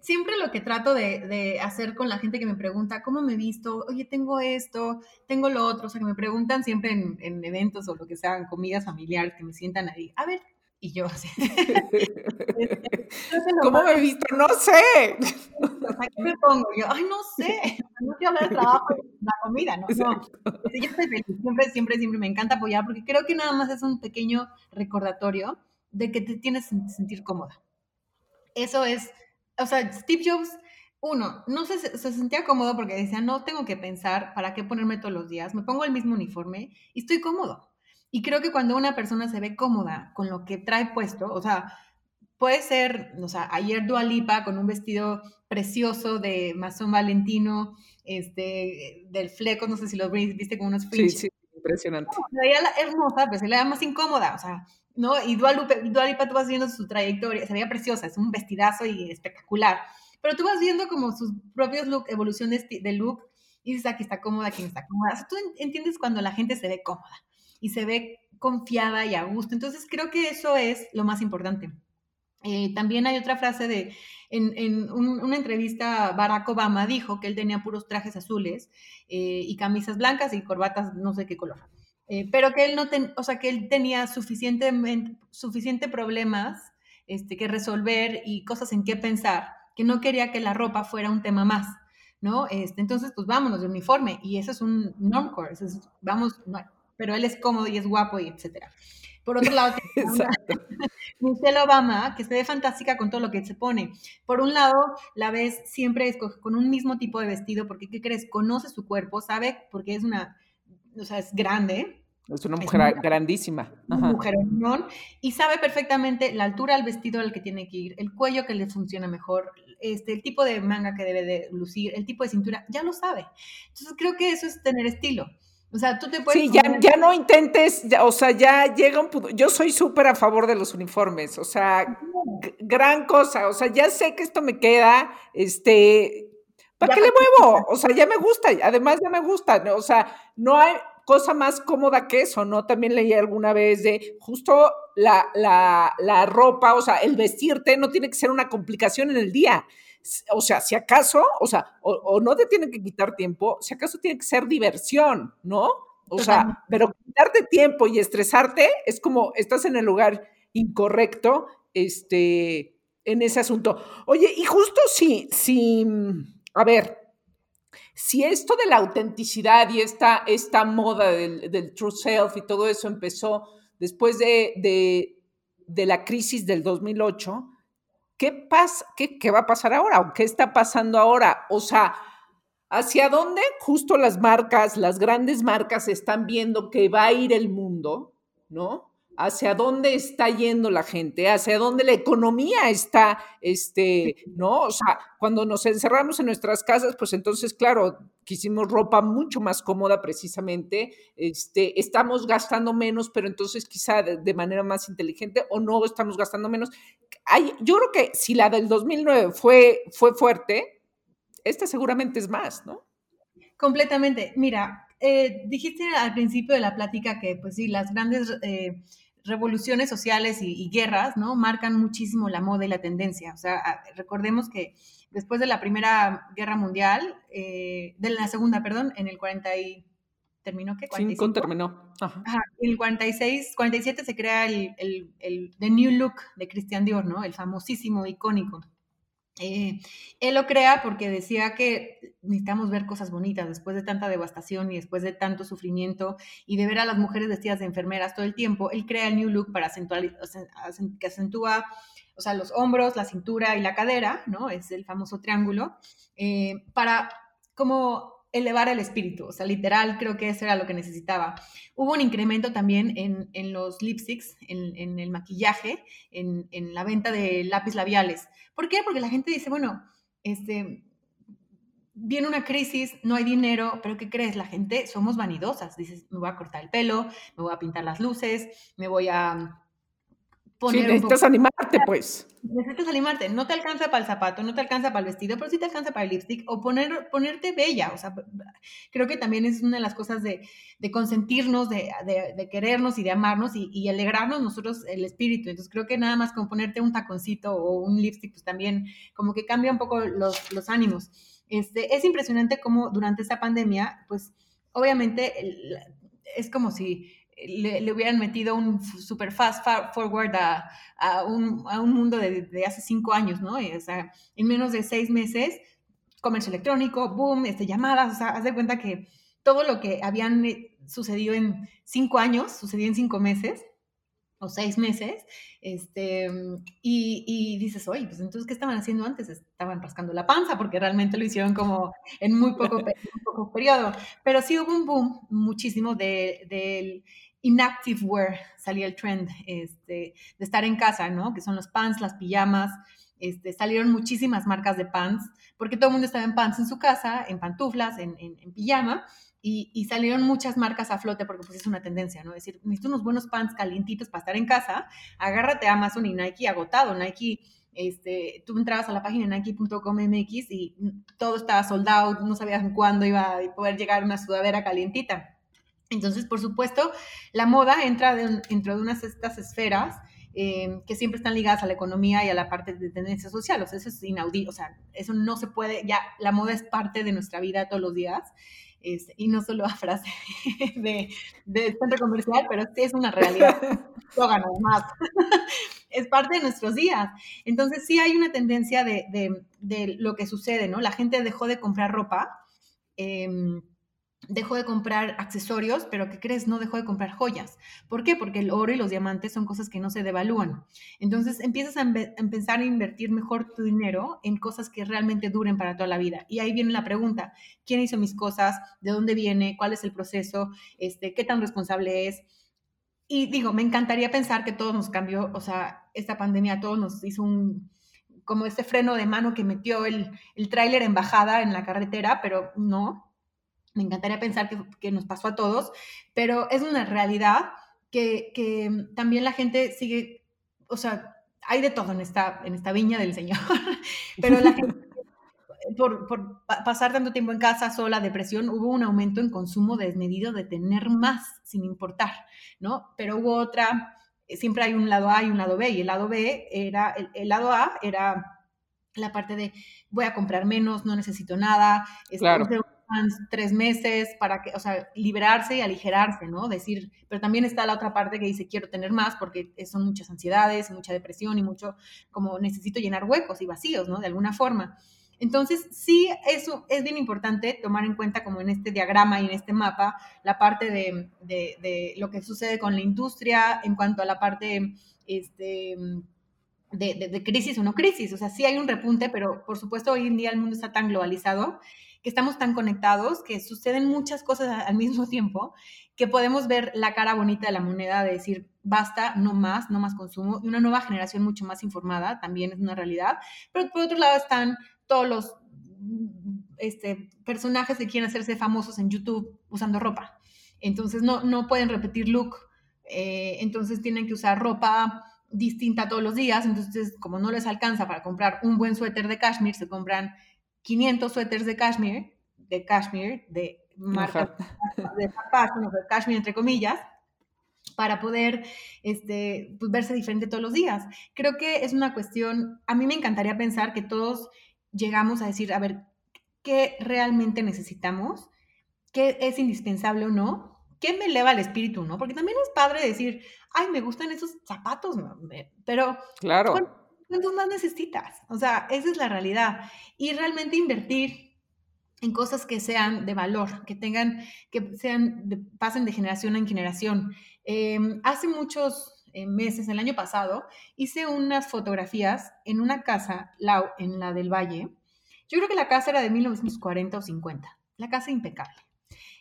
Siempre lo que trato de, hacer con la gente que me pregunta, ¿cómo me he visto? Oye, tengo esto, tengo lo otro. O sea, que me preguntan siempre en, en eventos o lo que sean, comidas familiares, que me sientan ahí. A ver, y yo así. ¿Cómo me he visto? No sé. ¿Qué me pongo? Yo, ay, no sé. No quiero hablar de trabajo, la comida, no. no. Yo estoy feliz. Siempre, siempre, siempre me encanta apoyar porque creo que nada más es un pequeño recordatorio de que te tienes que sentir cómoda. Eso es, o sea, Steve Jobs, uno, no se, se sentía cómodo porque decía, no tengo que pensar para qué ponerme todos los días, me pongo el mismo uniforme y estoy cómodo. Y creo que cuando una persona se ve cómoda con lo que trae puesto, o sea, puede ser, o sea, ayer Dualipa con un vestido precioso de Mazón Valentino, este, del fleco, no sé si lo viste con unos fringe. Sí, sí, impresionante. veía hermosa, pero se le da más incómoda, o sea, ¿no? Y Dualipa, tú vas viendo su trayectoria, se veía preciosa, es un vestidazo y espectacular. Pero tú vas viendo como sus propios look, evoluciones de look, y dices, aquí está cómoda, aquí no está cómoda. O sea, tú entiendes cuando la gente se ve cómoda y se ve confiada y a gusto. Entonces creo que eso es lo más importante. Eh, también hay otra frase de, en, una entrevista, Barack Obama dijo que él tenía puros trajes azules eh, y camisas blancas y corbatas no sé qué color. Eh, pero que él no o sea, que él tenía suficiente, suficiente problemas este, que resolver y cosas en qué pensar, que no quería que la ropa fuera un tema más, ¿no? Este, entonces, pues vámonos de uniforme y eso es un normcore, eso es, vamos, no, pero él es cómodo y es guapo y etcétera. Por otro lado, Michelle Obama, que se ve fantástica con todo lo que se pone. Por un lado, la ves siempre con un mismo tipo de vestido, porque, ¿qué crees? Conoce su cuerpo, sabe, porque es una, o sea, es grande, es una mujer grandísima. Una mujer y sabe perfectamente la altura del vestido al que tiene que ir, el cuello que le funciona mejor, este, el tipo de manga que debe de lucir, el tipo de cintura, ya lo sabe. Entonces creo que eso es tener estilo. O sea, tú te puedes... Sí, ya, ya no intentes, o sea, ya llega un punto, yo soy súper a favor de los uniformes, o sea, gran cosa, o sea, ya sé que esto me queda, este, ¿para qué le muevo? O sea, ya me gusta, además ya me gusta, o sea, no hay, cosa más cómoda que eso, ¿no? También leí alguna vez de justo la, la, ropa, o sea, el vestirte no tiene que ser una complicación en el día. O sea, si acaso, o sea, o, no te tiene que quitar tiempo, si acaso tiene que ser diversión, ¿no? O sea, pero quitarte tiempo y estresarte es como estás en el lugar incorrecto, este, en ese asunto. Oye, y justo si, si, a ver, si esto de la autenticidad y esta, esta moda del, true self y todo eso empezó después de, la crisis del 2008, ¿qué, pasa, qué, ¿qué va a pasar ahora? ¿O qué está pasando ahora? O sea, ¿hacia dónde justo las marcas, las grandes marcas están viendo que va a ir el mundo, ¿no? Hacia dónde está yendo la gente, hacia dónde la economía está, este, ¿no? O sea, cuando nos encerramos en nuestras casas, pues entonces, claro, quisimos ropa mucho más cómoda precisamente, este, estamos gastando menos, pero entonces quizá de, manera más inteligente o no estamos gastando menos. Hay, yo creo que si la del 2009 fue, fue fuerte, esta seguramente es más, ¿no? Completamente. Mira, eh, dijiste al principio de la plática que, pues sí, las grandes... Eh, revoluciones sociales y, guerras, ¿no? Marcan muchísimo la moda y la tendencia. O sea, recordemos que después de la Primera Guerra Mundial, eh, de la Segunda, perdón, en el 40 y... ¿Terminó qué? ¿45? terminó. Ajá. En el 46, 47 se crea el, el, el The New Look de Christian Dior, ¿no? El famosísimo, icónico. Eh, él lo crea porque decía que necesitamos ver cosas bonitas después de tanta devastación y después de tanto sufrimiento y de ver a las mujeres vestidas de enfermeras todo el tiempo. Él crea el New Look para que acentúa o sea, los hombros, la cintura y la cadera, ¿no? Es el famoso triángulo, eh, para como elevar el espíritu, o sea, literal, creo que eso era lo que necesitaba. Hubo un incremento también en, los lipsticks, en, el maquillaje, en, la venta de lápiz labiales. ¿Por qué? Porque la gente dice, bueno, este, viene una crisis, no hay dinero, pero ¿qué crees? La gente somos vanidosas. Dices, me voy a cortar el pelo, me voy a pintar las luces, me voy a sí, necesitas animarte, pues. Necesitas animarte. No te alcanza para el zapato, no te alcanza para el vestido, pero sí te alcanza para el lipstick o poner, ponerte bella. O sea, creo que también es una de las cosas de, de consentirnos, de, de, querernos y de amarnos y, alegrarnos nosotros el espíritu. Entonces, creo que nada más como ponerte un taconcito o un lipstick, pues también como que cambia un poco los, los ánimos. Este, es impresionante cómo durante esta pandemia, pues obviamente es como si le, hubieran metido un super fast forward a, un, mundo de, hace cinco años, ¿no? o sea, en menos de seis meses, comercio electrónico, boom, este, llamadas, o sea, haz de cuenta que todo lo que habían eh, sucedido en cinco años, sucedió en cinco meses o seis meses, este, y, dices, oye, pues entonces, ¿qué estaban haciendo antes? Estaban rascando la panza, porque realmente lo hicieron como en muy poco, poco periodo, pero sí hubo un boom muchísimo del de, inactive wear, salía el trend este, de estar en casa, ¿no? Que son los pants, las pijamas, este, salieron muchísimas marcas de pants, porque todo el mundo estaba en pants en su casa, en pantuflas, en, en, pijama, y, salieron muchas marcas a flote porque pues es una tendencia, ¿no? Es decir, necesito unos buenos pants calientitos para estar en casa, agárrate a Amazon y Nike agotado, Nike... Este, tú entrabas a la página nike.com.mx y todo estaba soldado, no sabías cuándo iba a poder llegar una sudadera calientita. Entonces, por supuesto, la moda entra dentro de unas estas esferas eh, que siempre están ligadas a la economía y a la parte de tendencia social. O sea, eso es inaudito. O sea, eso no se puede, ya la moda es parte de nuestra vida todos los días. Y no solo a frase de, centro comercial, pero sí es una realidad. más. es parte de nuestros días. Entonces, sí hay una tendencia de, lo que sucede, ¿no? La gente dejó de comprar ropa. Em, dejó de comprar accesorios, pero ¿qué crees? No dejó de comprar joyas. ¿Por qué? Porque el oro y los diamantes son cosas que no se devalúan. Entonces empiezas a, a invertir mejor tu dinero en cosas que realmente duren para toda la vida. Y ahí viene la pregunta, ¿quién hizo mis cosas? ¿De dónde viene? ¿Cuál es el proceso? Este, ¿Qué tan responsable es? Y digo, me encantaría pensar que todo nos cambió, o sea, esta pandemia a todos nos hizo un, como este freno de mano que metió el, el tráiler en bajada en la carretera, pero no, me encantaría pensar que, nos pasó a todos, pero es una realidad que, también la gente sigue, o sea, hay de todo en esta, en esta viña del Señor, pero la gente, por, pasar tanto tiempo en casa sola, depresión, hubo un aumento en consumo desmedido de tener más, sin importar, ¿no? Pero hubo otra, siempre hay un lado A y un lado B, y el lado B era, el, el lado A era la parte de voy a comprar menos, no necesito nada, claro tres meses para que, o sea, liberarse y aligerarse, ¿no? Decir, pero también está la otra parte que dice, quiero tener más porque son muchas ansiedades, mucha depresión y mucho, como necesito llenar huecos y vacíos, ¿no? De alguna forma. Entonces, sí, eso es bien importante tomar en cuenta como en este diagrama y en este mapa la parte de, de, lo que sucede con la industria en cuanto a la parte este, de, de, crisis o no crisis. O sea, sí hay un repunte, pero por supuesto hoy en día el mundo está tan globalizado que estamos tan conectados, que suceden muchas cosas al mismo tiempo, que podemos ver la cara bonita de la moneda de decir, basta, no más, no más consumo, y una nueva generación mucho más informada, también es una realidad. Pero por otro lado están todos los este, personajes que quieren hacerse famosos en YouTube usando ropa. Entonces no, no pueden repetir look, eh, entonces tienen que usar ropa distinta todos los días, entonces como no les alcanza para comprar un buen suéter de cashmere, se compran 500 suéteres de cashmere, de cashmere, de marca de de cashmere entre comillas, para poder este, pues, verse diferente todos los días. Creo que es una cuestión, a mí me encantaría pensar que todos llegamos a decir, a ver, ¿qué realmente necesitamos? ¿Qué es indispensable o no? ¿Qué me eleva el espíritu, no? Porque también es padre decir, ay, me gustan esos zapatos, pero... Claro. ¿Cuántos más necesitas? O sea, esa es la realidad. Y realmente invertir en cosas que sean de valor, que tengan, que sean, pasen de generación en generación. Em, hace muchos eh, meses, el año pasado, hice unas fotografías en una casa, en la del Valle. Yo creo que la casa era de 1940 o 50, la casa impecable.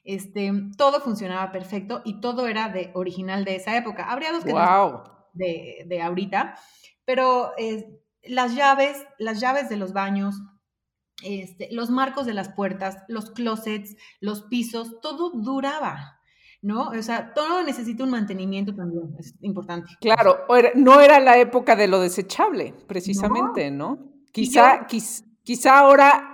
Este, todo funcionaba perfecto y todo era de original de esa época. Habría dos que wow. de, de ahorita, pero eh, las llaves, las llaves de los baños, este, los marcos de las puertas, los closets, los pisos, todo duraba. ¿no? O sea, todo necesita un mantenimiento también, es importante. Claro, no era la época de lo desechable, precisamente, ¿no? Quizá, quizá ahora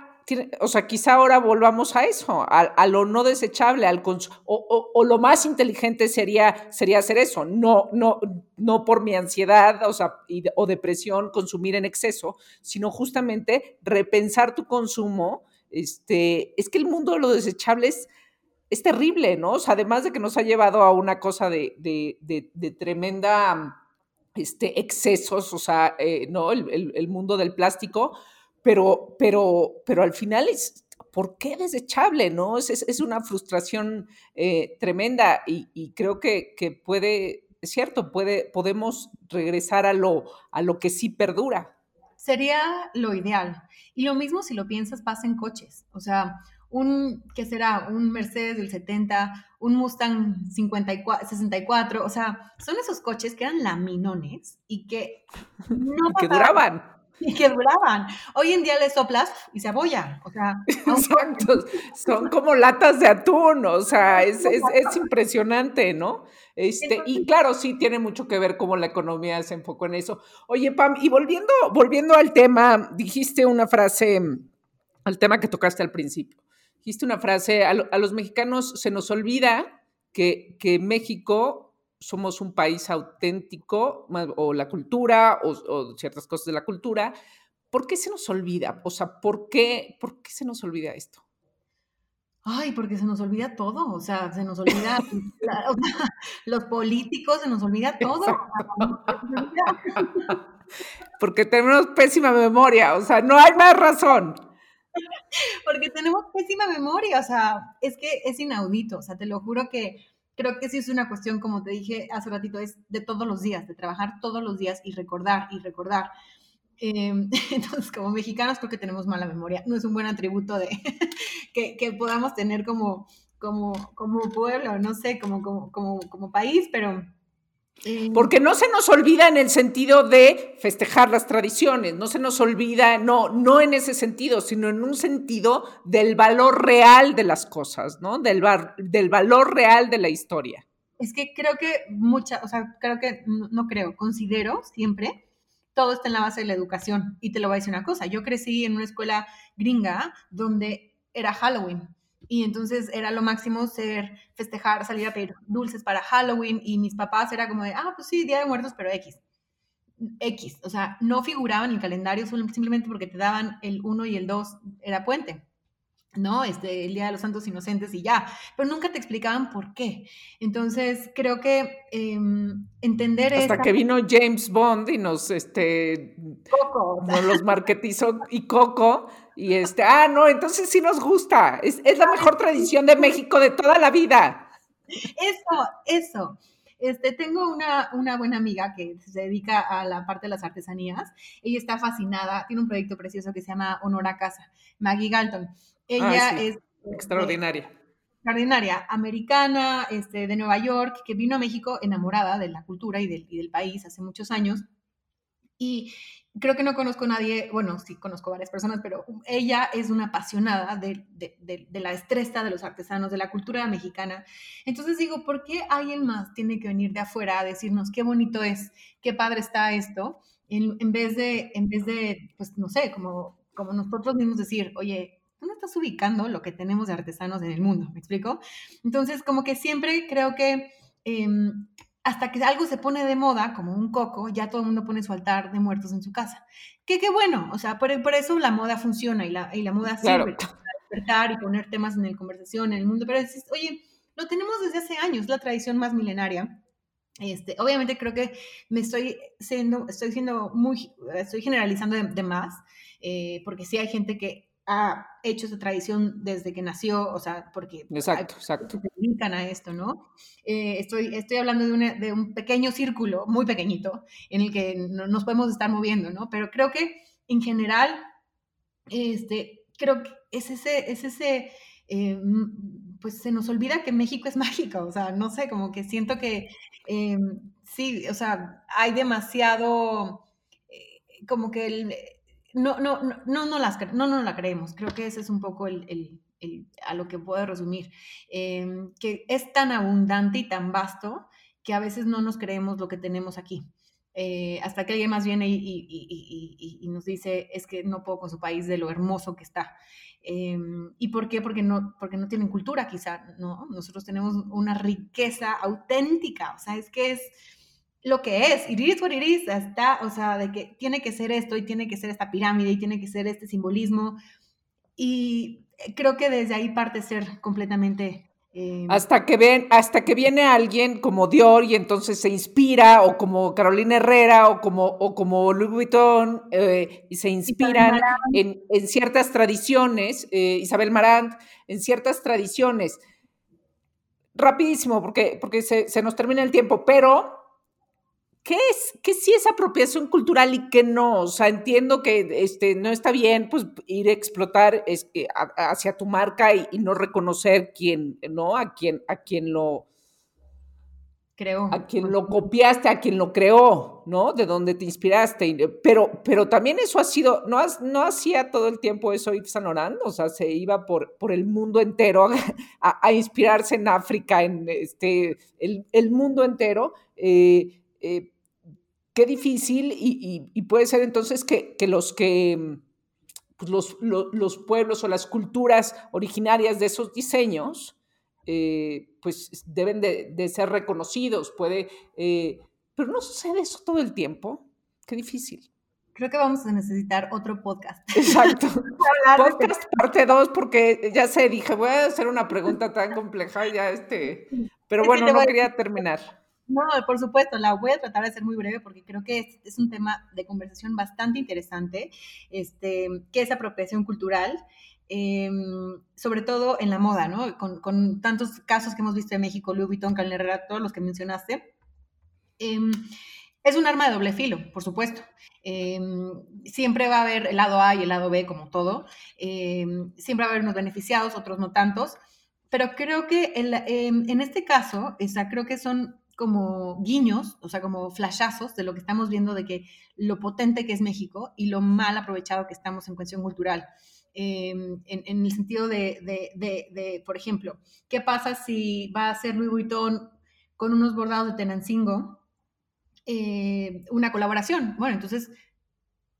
o sea, quizá ahora volvamos a eso, a, lo no desechable, al o, o, lo más inteligente sería, sería hacer eso, no, no, no por mi ansiedad o, sea, o depresión consumir en exceso, sino justamente repensar tu consumo. Este, es que el mundo de lo desechable es, es terrible, ¿no? O sea, además de que nos ha llevado a una cosa de, de, de, tremenda este, excesos, o sea, eh, ¿no? El, el mundo del plástico, pero, pero, pero al final es, ¿por qué desechable? ¿no? Es, es, una frustración eh, tremenda y, creo que, que, puede, es cierto, puede, podemos regresar a lo, a lo que sí perdura. Sería lo ideal. Y lo mismo si lo piensas pasa en coches. O sea, un, ¿qué será? Un Mercedes del 70, un Mustang 54, 64, o sea, son esos coches que eran laminones y que no que duraban y que duraban. Hoy en día le soplas y se abolla. O sea, Exacto. Son como latas de atún. O sea, es, es, es impresionante, ¿no? Este, y claro, sí tiene mucho que ver cómo la economía se enfocó en eso. Oye, Pam, y volviendo, volviendo al tema, dijiste una frase, al tema que tocaste al principio. Dijiste una frase, a, a los mexicanos se nos olvida que, que México somos un país auténtico, o la cultura, o, ciertas cosas de la cultura, ¿por qué se nos olvida? O sea, ¿por qué, ¿por qué se nos olvida esto? Ay, porque se nos olvida todo, o sea, se nos olvida los políticos, se nos olvida todo. porque tenemos pésima memoria, o sea, no hay más razón. porque tenemos pésima memoria, o sea, es que es inaudito, o sea, te lo juro que creo que sí es una cuestión, como te dije hace ratito, es de todos los días, de trabajar todos los días y recordar y recordar. Em, entonces, como mexicanos creo que tenemos mala memoria. No es un buen atributo de que, que, podamos tener como, como, como pueblo, no sé, como, como, como, como país, pero porque no se nos olvida en el sentido de festejar las tradiciones, no se nos olvida, no, no en ese sentido, sino en un sentido del valor real de las cosas, ¿no? Del, del valor real de la historia. Es que creo que mucha, o sea, creo que, no creo, considero siempre, todo está en la base de la educación. Y te lo voy a decir una cosa, yo crecí en una escuela gringa donde era Halloween y entonces era lo máximo ser, festejar, salir a pedir dulces para Halloween y mis papás era como de, ah, pues sí, Día de Muertos, pero X. X, o sea, no figuraban en el calendario simplemente porque te daban el 1 y el 2, era puente. ¿No? Este, el Día de los Santos Inocentes y ya, pero nunca te explicaban por qué. Entonces, creo que em, entender Hasta que vino James Bond y nos, este, Coco, nos los marketizó y Coco, y este, ah, no, entonces sí nos gusta, es, es la mejor tradición de México de toda la vida. Eso, eso. Este, tengo una, una, buena amiga que se dedica a la parte de las artesanías. Ella está fascinada, tiene un proyecto precioso que se llama Honor a Casa, Maggie Galton. Ella es... Extraordinaria. extraordinaria, americana, este, de Nueva York, que vino a México enamorada de la cultura y del, y del país hace muchos años. Y, creo que no conozco a nadie, bueno, sí conozco varias personas, pero ella es una apasionada de, la destreza de los artesanos, de la cultura mexicana. Entonces digo, ¿por qué alguien más tiene que venir de afuera a decirnos qué bonito es, qué padre está esto? En, vez de, en vez de, pues no sé, como, como nosotros mismos decir, oye, tú no estás ubicando lo que tenemos de artesanos en el mundo, ¿me explico? Entonces, como que siempre creo que em, hasta que algo se pone de moda, como un coco, ya todo el mundo pone su altar de muertos en su casa. Que qué bueno, o sea, por, eso la moda funciona y la, y la moda sirve para despertar y poner temas en la conversación en el mundo. Pero dices, oye, lo tenemos desde hace años, la tradición más milenaria. Este, obviamente creo que me estoy siendo, estoy siendo muy, estoy generalizando de, más, eh, porque sí hay gente que ha hecho esa tradición desde que nació, o sea, porque exacto, exacto. se dedican a esto, ¿no? Eh, estoy, estoy hablando de, de, un pequeño círculo, muy pequeñito, en el que nos podemos estar moviendo, ¿no? Pero creo que en general, este, creo que es ese, es ese, eh, pues se nos olvida que México es mágico, o sea, no sé, como que siento que eh, sí, o sea, hay demasiado, como que el no, no, no, no, las, no, no la creemos. Creo que ese es un poco el, el, el a lo que puedo resumir. Em, que es tan abundante y tan vasto que a veces no nos creemos lo que tenemos aquí. Eh, hasta que alguien más viene y, y, y, y, nos dice, es que no puedo con su país de lo hermoso que está. Em, ¿Y por qué? Porque no, porque no tienen cultura, quizá, ¿no? Nosotros tenemos una riqueza auténtica, o sea, es que es lo que es, it is what it is, está, o sea, de que tiene que ser esto y tiene que ser esta pirámide y tiene que ser este simbolismo. Y creo que desde ahí parte ser completamente... Eh, hasta, que ven, hasta que viene alguien como Dior y entonces se inspira, o como Carolina Herrera, o como, o como Louis Vuitton, eh, y se inspiran en, en, ciertas tradiciones, eh, Isabel Marant, en ciertas tradiciones. Rapidísimo, porque, porque se, se nos termina el tiempo, pero ¿Qué es, qué sí es apropiación cultural y qué no? O sea, entiendo que este, no está bien pues, ir a explotar hacia tu marca y, no reconocer quién, ¿no? A quién, a quién lo creó. A quien lo copiaste, a quien lo creó, ¿no? De dónde te inspiraste. Pero, pero también eso ha sido, no, no hacía todo el tiempo eso Yves Saint Laurent, o sea, se iba por, por el mundo entero a, inspirarse en África, en este, el, el mundo entero. Eh, eh, qué difícil y, puede ser entonces que, los que pues los, pueblos o las culturas originarias de esos diseños eh, pues deben de, ser reconocidos, puede, eh, pero no sucede eso todo el tiempo, qué difícil. Creo que vamos a necesitar otro podcast. Exacto. podcast parte 2 porque ya sé, dije, voy a hacer una pregunta tan compleja ya este, pero bueno, no quería terminar. No, por supuesto, la voy a tratar de ser muy breve porque creo que es, un tema de conversación bastante interesante, este, que es apropiación cultural. em, sobre todo en la moda, ¿no? Con, tantos casos que hemos visto en México, Louis Vuitton, Calvin Herrera, todos los que mencionaste. Em, es un arma de doble filo, por supuesto. Em, siempre va a haber el lado A y el lado B, como todo. siempre va a haber unos beneficiados, otros no tantos. Pero creo que en este caso, esa, creo que son como guiños, o sea, como flashazos de lo que estamos viendo de que lo potente que es México y lo mal aprovechado que estamos en cuestión cultural. Em, en, el sentido de, por ejemplo, ¿qué pasa si va a ser Louis Vuitton con unos bordados de Tenancingo eh, una colaboración? Bueno, entonces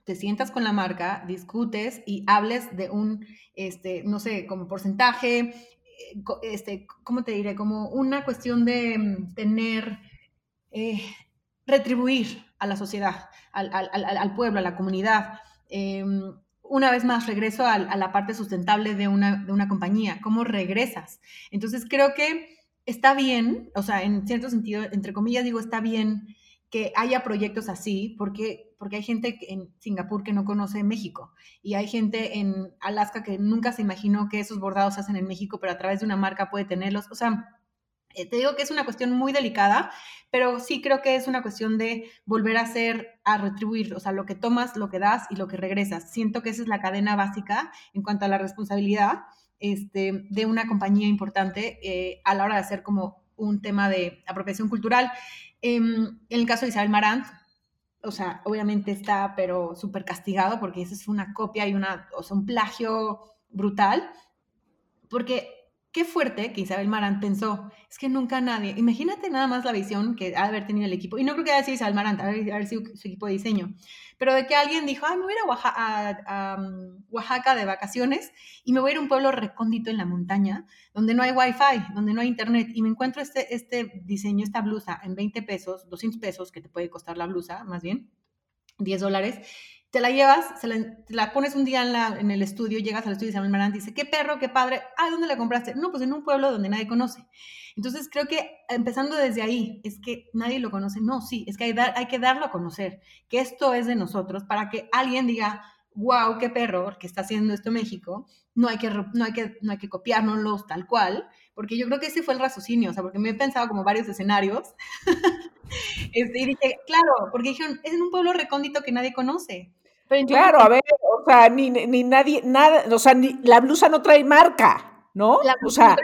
te sientas con la marca, discutes y hables de un, este, no sé, como porcentaje, este, ¿cómo te diré? Como una cuestión de mm, tener, eh, retribuir a la sociedad, al, pueblo, a la comunidad. Em, una vez más, regreso a, la parte sustentable de una, de una compañía, ¿cómo regresas? Entonces creo que está bien, o sea, en cierto sentido, entre comillas digo, está bien que haya proyectos así, porque, porque hay gente en Singapur que no conoce México y hay gente en Alaska que nunca se imaginó que esos bordados se hacen en México, pero a través de una marca puede tenerlos. O sea, eh, te digo que es una cuestión muy delicada, pero sí creo que es una cuestión de volver a hacer, a retribuir, o sea, lo que tomas, lo que das y lo que regresas. Siento que esa es la cadena básica en cuanto a la responsabilidad este, de una compañía importante eh, a la hora de hacer como un tema de apropiación cultural. Em, en el caso de Isabel Marant, o sea, obviamente está, pero súper castigado porque eso es una copia y una, o sea, un plagio brutal. Porque qué fuerte que Isabel Marant pensó, es que nunca nadie, imagínate nada más la visión que ha de haber tenido el equipo, y no creo que haya sido Isabel Marant, de haber sido su equipo de diseño, pero de que alguien dijo, ah, me voy a ir a um, Oaxaca, de vacaciones y me voy a ir a un pueblo recóndito en la montaña, donde no hay wifi, donde no hay internet, y me encuentro este, este diseño, esta blusa en 20 pesos, 200 pesos, que te puede costar la blusa, más bien, 10 dólares, te la llevas, se la, pones un día en, la, en, el estudio, llegas al estudio y Samuel Marant dice, qué perro, qué padre, ah, ¿dónde la compraste? No, pues en un pueblo donde nadie conoce. Entonces creo que empezando desde ahí, es que nadie lo conoce. No, sí, es que hay, hay que darlo a conocer, que esto es de nosotros, para que alguien diga, wow, qué perro, que está haciendo esto México, no hay que, no hay que, no hay que copiárnoslos tal cual, porque yo creo que ese fue el raciocinio, o sea, porque me he pensado como varios escenarios, este, y dije, claro, porque dijeron, es en un pueblo recóndito que nadie conoce, claro, a ver, o sea, ni, ni, nadie, nada, o sea, ni, la blusa no trae marca, ¿no? o sea,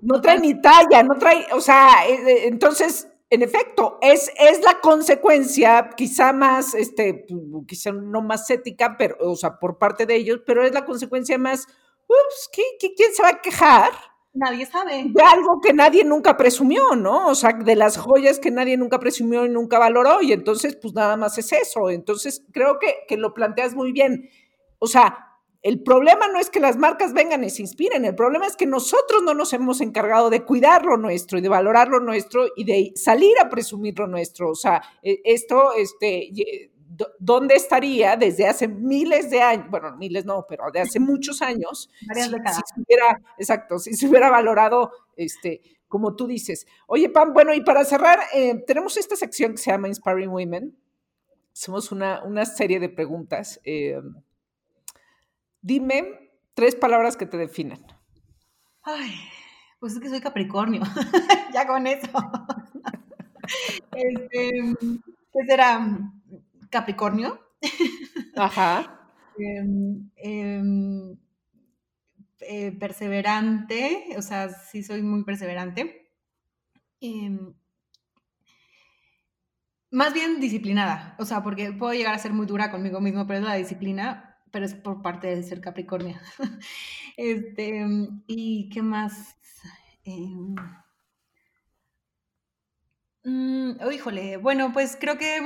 no trae, ni talla, no trae, o sea, eh, eh, entonces, en efecto, es, es la consecuencia, quizá más, este, quizá no más ética, pero, o sea, por parte de ellos, pero es la consecuencia más, ups, quién se va a quejar? Nadie sabe. De algo que nadie nunca presumió, ¿no? O sea, de las joyas que nadie nunca presumió y nunca valoró, y entonces, pues nada más es eso. Entonces, creo que, que lo planteas muy bien. O sea, el problema no es que las marcas vengan y se inspiren, el problema es que nosotros no nos hemos encargado de cuidar lo nuestro y de valorar lo nuestro y de salir a presumir lo nuestro. O sea, e, esto, este, dónde estaría desde hace miles de años, bueno, miles no, pero de hace muchos años, si, se hubiera, exacto, si se hubiera valorado, este, como tú dices. Oye, Pam, bueno, y para cerrar, eh, tenemos esta sección que se llama Inspiring Women. Hacemos una, una serie de preguntas. Eh, dime tres palabras que te definan. Ay, pues es que soy Capricornio, ya con eso. este, ¿Qué será? Capricornio. Ajá. Em, em, eh, perseverante, o sea, sí soy muy perseverante. Em, más bien disciplinada, o sea, porque puedo llegar a ser muy dura conmigo mismo, pero es la disciplina, pero es por parte de ser Capricornio. este, ¿Y qué más? Mm, oh, híjole, bueno, pues creo que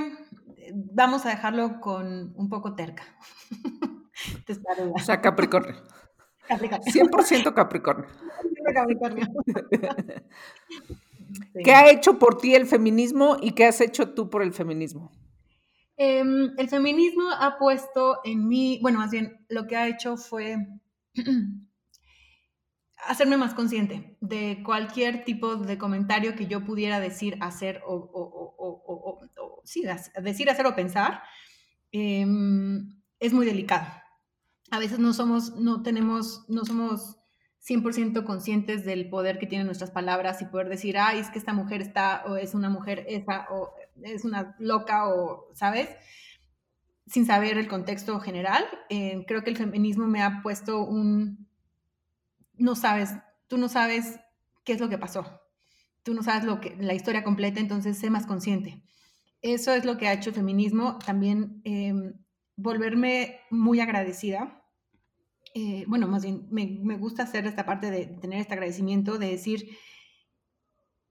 vamos a dejarlo con un poco terca. o sea, Capricornio. Capricornio. 100% Capricornio. Capricornio. ¿Qué ha hecho por ti el feminismo y qué has hecho tú por el feminismo? Em, el feminismo ha puesto en mí, bueno, más bien lo que ha hecho fue hacerme más consciente de cualquier tipo de comentario que yo pudiera decir, hacer o, sí, decir, hacer o pensar, em, es muy delicado. a veces no somos, no tenemos, no somos 100% conscientes del poder que tienen nuestras palabras y poder decir, ay, es que esta mujer está, o es una mujer esa, o es una loca, o, ¿sabes? Sin saber el contexto general. Eh, creo que el feminismo me ha puesto un, no sabes, tú no sabes qué es lo que pasó, tú no sabes lo que, la historia completa, entonces sé más consciente. Eso es lo que ha hecho el feminismo, también em, volverme muy agradecida eh, bueno, más bien, me, gusta hacer esta parte de tener este agradecimiento, de decir,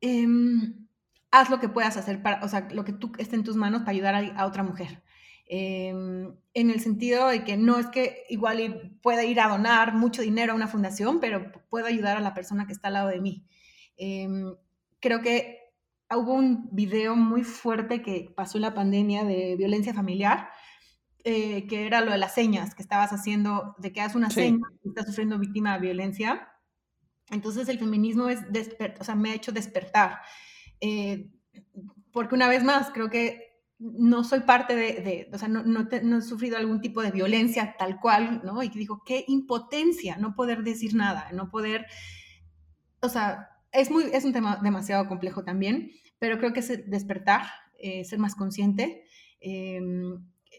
em, haz lo que puedas hacer, para, o sea, lo que tú esté en tus manos para ayudar a, otra mujer. Em, en el sentido de que no es que igual pueda ir a donar mucho dinero a una fundación, pero puedo ayudar a la persona que está al lado de mí. Em, creo que hubo un video muy fuerte que pasó en la pandemia de violencia familiar, eh, que era lo de las señas que estabas haciendo, de que haces una seña y estás sufriendo víctima de violencia. Entonces el feminismo es o sea, me ha hecho despertar. Eh, porque una vez más, creo que no soy parte de, o sea, no, he sufrido algún tipo de violencia tal cual, ¿no? Y digo, qué impotencia no poder decir nada, no poder, o sea, es, muy, es un tema demasiado complejo también, pero creo que es despertar, eh, ser más consciente. Eh,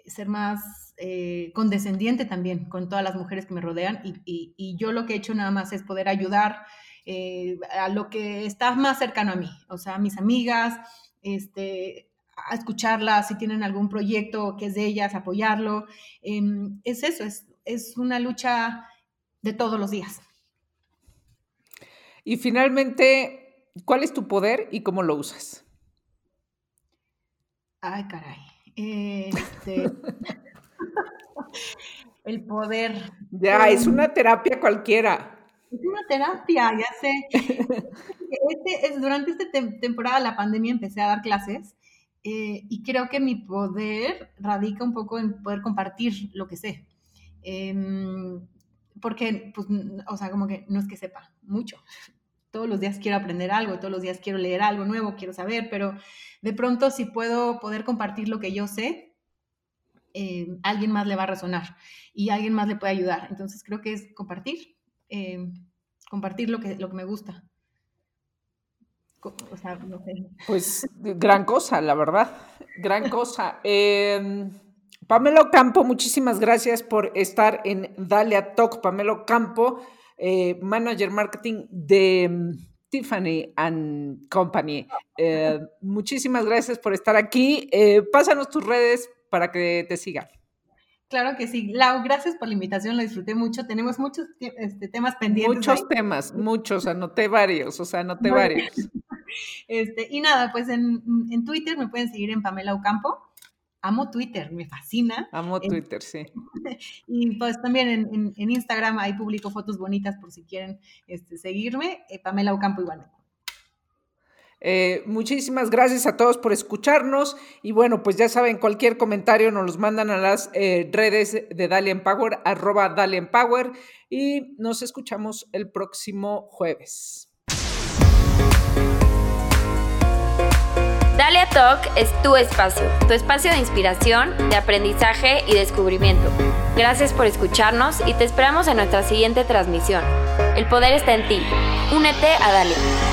ser más eh, condescendiente también con todas las mujeres que me rodean y, yo lo que he hecho nada más es poder ayudar eh, a lo que está más cercano a mí, o sea, a mis amigas, este, a escucharlas, si tienen algún proyecto que es de ellas, apoyarlo. Em, es eso, es, es una lucha de todos los días. Y finalmente, ¿cuál es tu poder y cómo lo usas? Ay, caray. Este, el poder. Ya, es una terapia cualquiera. Es una terapia, ya sé. Este, es, durante esta temporada de la pandemia empecé a dar clases eh, y creo que mi poder radica un poco en poder compartir lo que sé. Em, porque, pues, o sea, como que no es que sepa mucho, todos los días quiero aprender algo, todos los días quiero leer algo nuevo, quiero saber, pero de pronto si puedo poder compartir lo que yo sé, eh, alguien más le va a resonar y alguien más le puede ayudar. Entonces creo que es compartir, eh, compartir lo que, lo que me gusta. Pues gran cosa, la verdad, gran cosa. Em, Pamelo Campo, muchísimas gracias por estar en Dalia Talk. Pamelo Campo eh, manager marketing de mm, Tiffany and Company. Eh, muchísimas gracias por estar aquí. Eh, pásanos tus redes para que te sigan. Claro que sí. Lau, gracias por la invitación, lo disfruté mucho. Tenemos muchos este, temas pendientes. Muchos temas, muchos, anoté varios, o sea, anoté varios. Este, y nada, pues en, en, Twitter me pueden seguir en Pamela Ocampo amo Twitter, me fascina. Amo Twitter, sí. Y pues también en, Instagram ahí publico fotos bonitas por si quieren este, seguirme. Eh, Pamela Ocampo igualmente. Eh, muchísimas gracias a todos por escucharnos y bueno, pues ya saben, cualquier comentario nos los mandan a las eh, redes de Dalian Power, arroba Dalian Power y nos escuchamos el próximo jueves. Dalia Talk es tu espacio, tu espacio de inspiración, de aprendizaje y descubrimiento. Gracias por escucharnos y te esperamos en nuestra siguiente transmisión. El poder está en ti. Únete a Dalia.